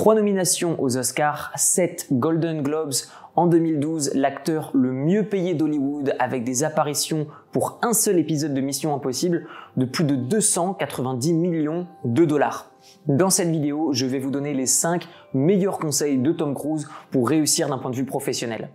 Trois nominations aux Oscars, 7 Golden Globes. En 2012, l'acteur le mieux payé d'Hollywood avec des apparitions pour un seul épisode de Mission Impossible de plus de 290 millions de dollars. Dans cette vidéo, je vais vous donner les 5 meilleurs conseils de Tom Cruise pour réussir d'un point de vue professionnel.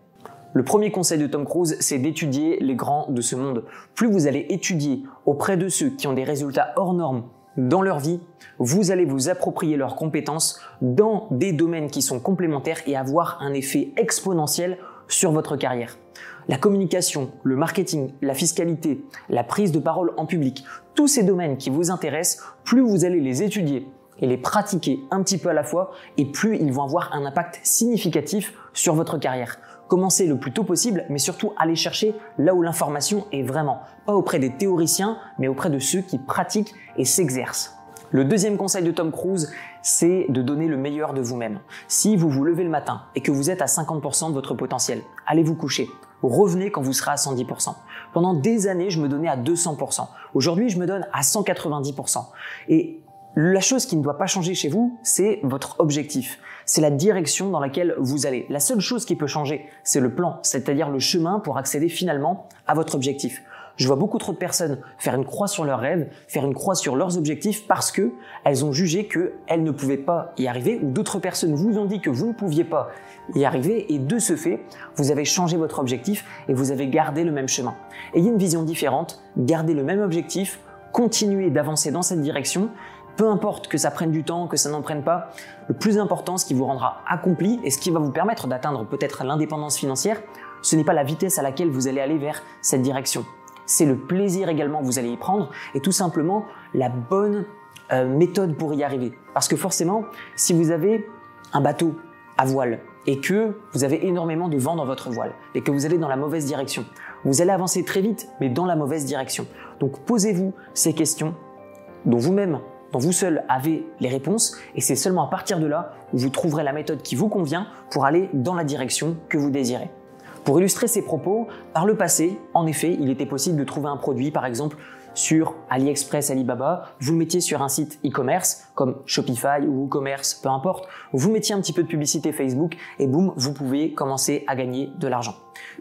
Le premier conseil de Tom Cruise, c'est d'étudier les grands de ce monde. Plus vous allez étudier auprès de ceux qui ont des résultats hors normes dans leur vie, vous allez vous approprier leurs compétences dans des domaines qui sont complémentaires et avoir un effet exponentiel sur votre carrière. La communication, le marketing, la fiscalité, la prise de parole en public, tous ces domaines qui vous intéressent, plus vous allez les étudier et les pratiquer un petit peu à la fois, et plus ils vont avoir un impact significatif sur votre carrière. Commencez le plus tôt possible, mais surtout allez chercher là où l'information est vraiment. Pas auprès des théoriciens, mais auprès de ceux qui pratiquent et s'exercent. Le deuxième conseil de Tom Cruise, c'est de donner le meilleur de vous-même. Si vous vous levez le matin et que vous êtes à 50% de votre potentiel, allez vous coucher. Revenez quand vous serez à 110%. Pendant des années, je me donnais à 200%. Aujourd'hui, je me donne à 190%. Et la chose qui ne doit pas changer chez vous, c'est votre objectif. C'est la direction dans laquelle vous allez. La seule chose qui peut changer, c'est le plan, c'est-à-dire le chemin pour accéder finalement à votre objectif. Je vois beaucoup trop de personnes faire une croix sur leurs rêves, faire une croix sur leurs objectifs parce que elles ont jugé qu'elles ne pouvaient pas y arriver ou d'autres personnes vous ont dit que vous ne pouviez pas y arriver et de ce fait, vous avez changé votre objectif et vous avez gardé le même chemin. Ayez une vision différente, gardez le même objectif, continuez d'avancer dans cette direction peu importe que ça prenne du temps, que ça n'en prenne pas, le plus important, ce qui vous rendra accompli et ce qui va vous permettre d'atteindre peut-être l'indépendance financière, ce n'est pas la vitesse à laquelle vous allez aller vers cette direction. C'est le plaisir également que vous allez y prendre et tout simplement la bonne euh, méthode pour y arriver. Parce que forcément, si vous avez un bateau à voile et que vous avez énormément de vent dans votre voile et que vous allez dans la mauvaise direction, vous allez avancer très vite mais dans la mauvaise direction. Donc posez-vous ces questions dont vous-même vous seul avez les réponses et c'est seulement à partir de là où vous trouverez la méthode qui vous convient pour aller dans la direction que vous désirez. Pour illustrer ces propos, par le passé, en effet, il était possible de trouver un produit, par exemple, sur AliExpress, Alibaba, vous le mettiez sur un site e-commerce comme Shopify ou WooCommerce, peu importe, vous mettiez un petit peu de publicité Facebook et boum, vous pouvez commencer à gagner de l'argent.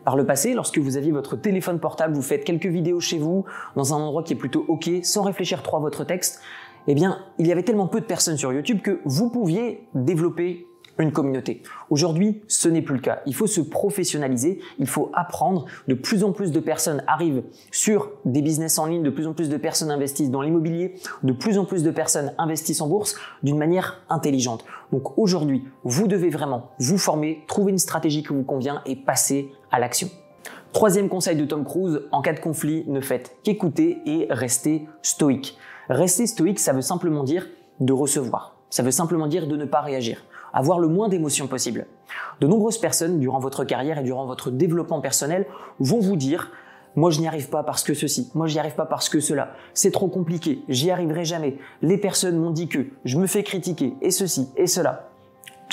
Par le passé, lorsque vous aviez votre téléphone portable, vous faites quelques vidéos chez vous, dans un endroit qui est plutôt OK, sans réfléchir trop à votre texte, eh bien, il y avait tellement peu de personnes sur YouTube que vous pouviez développer une communauté. Aujourd'hui, ce n'est plus le cas. Il faut se professionnaliser, il faut apprendre. De plus en plus de personnes arrivent sur des business en ligne, de plus en plus de personnes investissent dans l'immobilier, de plus en plus de personnes investissent en bourse d'une manière intelligente. Donc aujourd'hui, vous devez vraiment vous former, trouver une stratégie qui vous convient et passer à l'action. Troisième conseil de Tom Cruise, en cas de conflit, ne faites qu'écouter et restez stoïque. Rester stoïque, ça veut simplement dire de recevoir. Ça veut simplement dire de ne pas réagir. Avoir le moins d'émotions possible. De nombreuses personnes, durant votre carrière et durant votre développement personnel, vont vous dire moi, je n'y arrive pas parce que ceci. Moi, j'y arrive pas parce que cela. C'est trop compliqué. J'y arriverai jamais. Les personnes m'ont dit que je me fais critiquer et ceci et cela.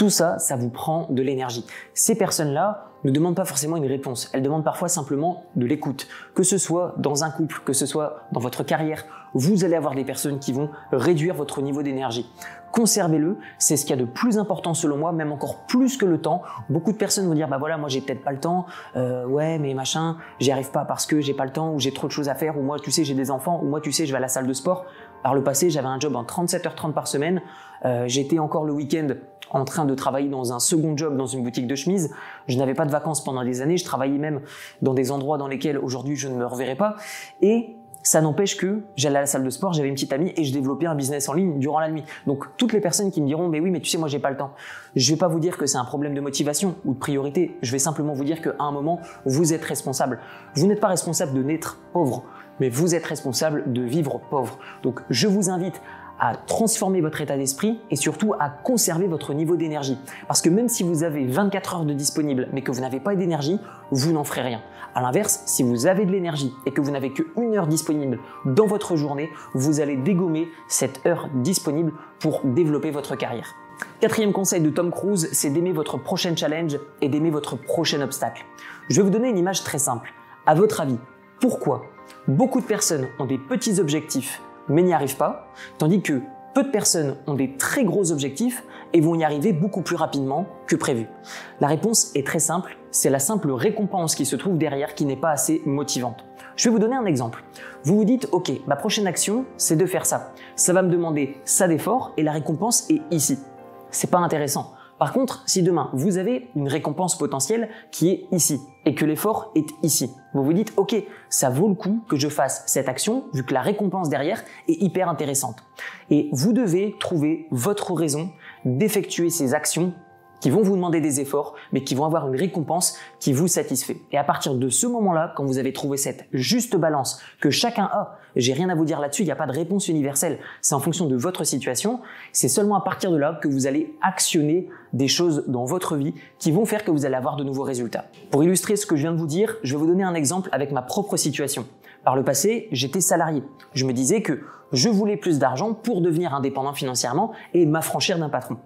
Tout ça, ça vous prend de l'énergie. Ces personnes-là ne demandent pas forcément une réponse. Elles demandent parfois simplement de l'écoute. Que ce soit dans un couple, que ce soit dans votre carrière, vous allez avoir des personnes qui vont réduire votre niveau d'énergie. Conservez-le, c'est ce qu'il y a de plus important selon moi, même encore plus que le temps. Beaucoup de personnes vont dire bah voilà, moi j'ai peut-être pas le temps, euh, ouais mais machin, j'y arrive pas parce que j'ai pas le temps ou j'ai trop de choses à faire ou moi tu sais j'ai des enfants ou moi tu sais je vais à la salle de sport. Par le passé, j'avais un job en 37h30 par semaine. Euh, J'étais encore le week-end en train de travailler dans un second job dans une boutique de chemises. Je n'avais pas de vacances pendant des années. Je travaillais même dans des endroits dans lesquels aujourd'hui je ne me reverrai pas. Et ça n'empêche que j'allais à la salle de sport, j'avais une petite amie et je développais un business en ligne durant la nuit. Donc toutes les personnes qui me diront mais oui mais tu sais moi j'ai pas le temps. Je vais pas vous dire que c'est un problème de motivation ou de priorité. Je vais simplement vous dire qu'à un moment vous êtes responsable. Vous n'êtes pas responsable de naître pauvre, mais vous êtes responsable de vivre pauvre. Donc je vous invite à transformer votre état d'esprit et surtout à conserver votre niveau d'énergie. Parce que même si vous avez 24 heures de disponible mais que vous n'avez pas d'énergie, vous n'en ferez rien. À l'inverse, si vous avez de l'énergie et que vous n'avez que une heure disponible dans votre journée, vous allez dégommer cette heure disponible pour développer votre carrière. Quatrième conseil de Tom Cruise, c'est d'aimer votre prochain challenge et d'aimer votre prochain obstacle. Je vais vous donner une image très simple. À votre avis, pourquoi beaucoup de personnes ont des petits objectifs mais n'y arrivent pas, tandis que peu de personnes ont des très gros objectifs et vont y arriver beaucoup plus rapidement que prévu La réponse est très simple, c'est la simple récompense qui se trouve derrière qui n'est pas assez motivante. Je vais vous donner un exemple. Vous vous dites, ok, ma prochaine action, c'est de faire ça. Ça va me demander ça d'effort et la récompense est ici. C'est pas intéressant. Par contre, si demain vous avez une récompense potentielle qui est ici et que l'effort est ici, vous vous dites ok, ça vaut le coup que je fasse cette action vu que la récompense derrière est hyper intéressante. Et vous devez trouver votre raison d'effectuer ces actions qui vont vous demander des efforts, mais qui vont avoir une récompense qui vous satisfait. Et à partir de ce moment-là, quand vous avez trouvé cette juste balance que chacun a, j'ai rien à vous dire là-dessus, il n'y a pas de réponse universelle, c'est en fonction de votre situation, c'est seulement à partir de là que vous allez actionner des choses dans votre vie qui vont faire que vous allez avoir de nouveaux résultats. Pour illustrer ce que je viens de vous dire, je vais vous donner un exemple avec ma propre situation. Par le passé, j'étais salarié. Je me disais que je voulais plus d'argent pour devenir indépendant financièrement et m'affranchir d'un patron.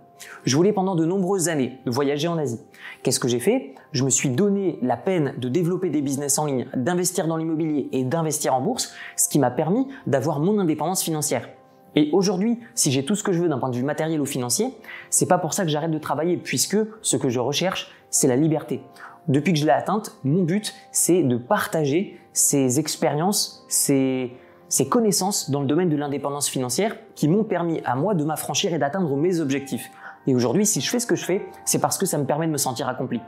Je voulais pendant de nombreuses années voyager en Asie. Qu'est-ce que j'ai fait? Je me suis donné la peine de développer des business en ligne, d'investir dans l'immobilier et d'investir en bourse, ce qui m'a permis d'avoir mon indépendance financière. Et aujourd'hui, si j'ai tout ce que je veux d'un point de vue matériel ou financier, c'est pas pour ça que j'arrête de travailler, puisque ce que je recherche, c'est la liberté. Depuis que je l'ai atteinte, mon but, c'est de partager ces expériences, ces, ces connaissances dans le domaine de l'indépendance financière qui m'ont permis à moi de m'affranchir et d'atteindre mes objectifs. Et aujourd'hui, si je fais ce que je fais, c'est parce que ça me permet de me sentir accompli.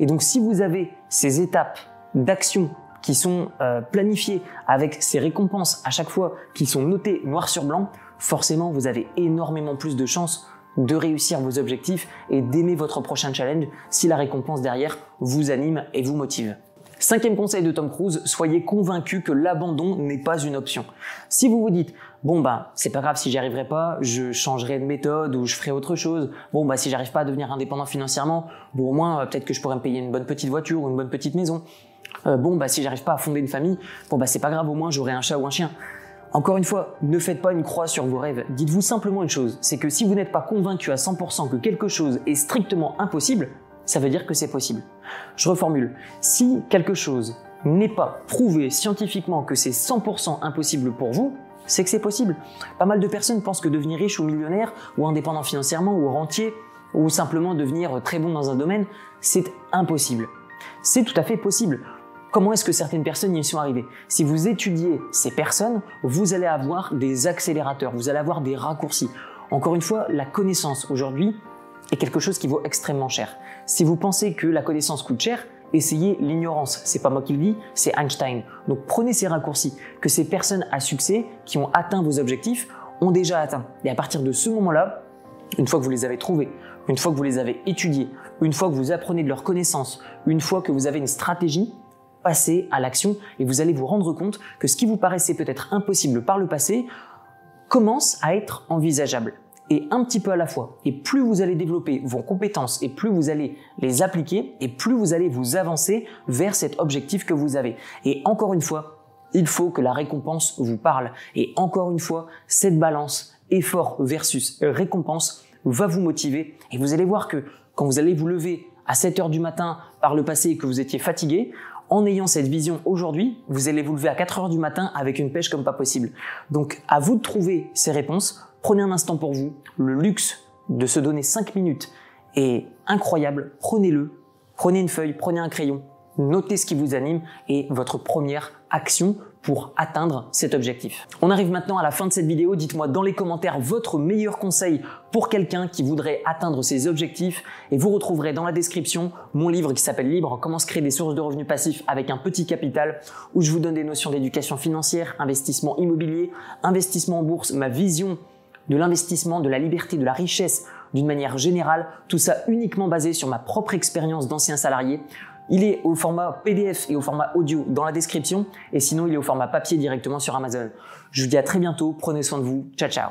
Et donc, si vous avez ces étapes d'action qui sont euh, planifiées avec ces récompenses à chaque fois qui sont notées noir sur blanc, forcément, vous avez énormément plus de chances de réussir vos objectifs et d'aimer votre prochain challenge si la récompense derrière vous anime et vous motive. Cinquième conseil de Tom Cruise, soyez convaincu que l'abandon n'est pas une option. Si vous vous dites, bon bah c'est pas grave si j'y arriverai pas, je changerai de méthode ou je ferai autre chose. Bon bah si j'arrive pas à devenir indépendant financièrement, bon au moins euh, peut-être que je pourrais me payer une bonne petite voiture ou une bonne petite maison. Euh, bon bah si j'arrive pas à fonder une famille, bon bah c'est pas grave au moins j'aurai un chat ou un chien. Encore une fois, ne faites pas une croix sur vos rêves. Dites-vous simplement une chose, c'est que si vous n'êtes pas convaincu à 100% que quelque chose est strictement impossible, ça veut dire que c'est possible. Je reformule. Si quelque chose n'est pas prouvé scientifiquement que c'est 100% impossible pour vous, c'est que c'est possible. Pas mal de personnes pensent que devenir riche ou millionnaire, ou indépendant financièrement, ou rentier, ou simplement devenir très bon dans un domaine, c'est impossible. C'est tout à fait possible. Comment est-ce que certaines personnes y sont arrivées? Si vous étudiez ces personnes, vous allez avoir des accélérateurs, vous allez avoir des raccourcis. Encore une fois, la connaissance aujourd'hui est quelque chose qui vaut extrêmement cher. Si vous pensez que la connaissance coûte cher, essayez l'ignorance. C'est pas moi qui le dis, c'est Einstein. Donc prenez ces raccourcis que ces personnes à succès qui ont atteint vos objectifs ont déjà atteint. Et à partir de ce moment-là, une fois que vous les avez trouvés, une fois que vous les avez étudiés, une fois que vous apprenez de leurs connaissances, une fois que vous avez une stratégie, passez à l'action et vous allez vous rendre compte que ce qui vous paraissait peut-être impossible par le passé commence à être envisageable et un petit peu à la fois. Et plus vous allez développer vos compétences et plus vous allez les appliquer et plus vous allez vous avancer vers cet objectif que vous avez. Et encore une fois, il faut que la récompense vous parle. Et encore une fois, cette balance effort versus récompense va vous motiver et vous allez voir que quand vous allez vous lever à 7 heures du matin par le passé et que vous étiez fatigué, en ayant cette vision aujourd'hui, vous allez vous lever à 4 heures du matin avec une pêche comme pas possible. Donc, à vous de trouver ces réponses. Prenez un instant pour vous. Le luxe de se donner 5 minutes est incroyable. Prenez-le. Prenez une feuille, prenez un crayon, notez ce qui vous anime et votre première action pour atteindre cet objectif. On arrive maintenant à la fin de cette vidéo. Dites-moi dans les commentaires votre meilleur conseil pour quelqu'un qui voudrait atteindre ses objectifs et vous retrouverez dans la description mon livre qui s'appelle Libre, comment se créer des sources de revenus passifs avec un petit capital où je vous donne des notions d'éducation financière, investissement immobilier, investissement en bourse, ma vision de l'investissement, de la liberté, de la richesse d'une manière générale, tout ça uniquement basé sur ma propre expérience d'ancien salarié. Il est au format PDF et au format audio dans la description. Et sinon il est au format papier directement sur Amazon. Je vous dis à très bientôt, prenez soin de vous, ciao ciao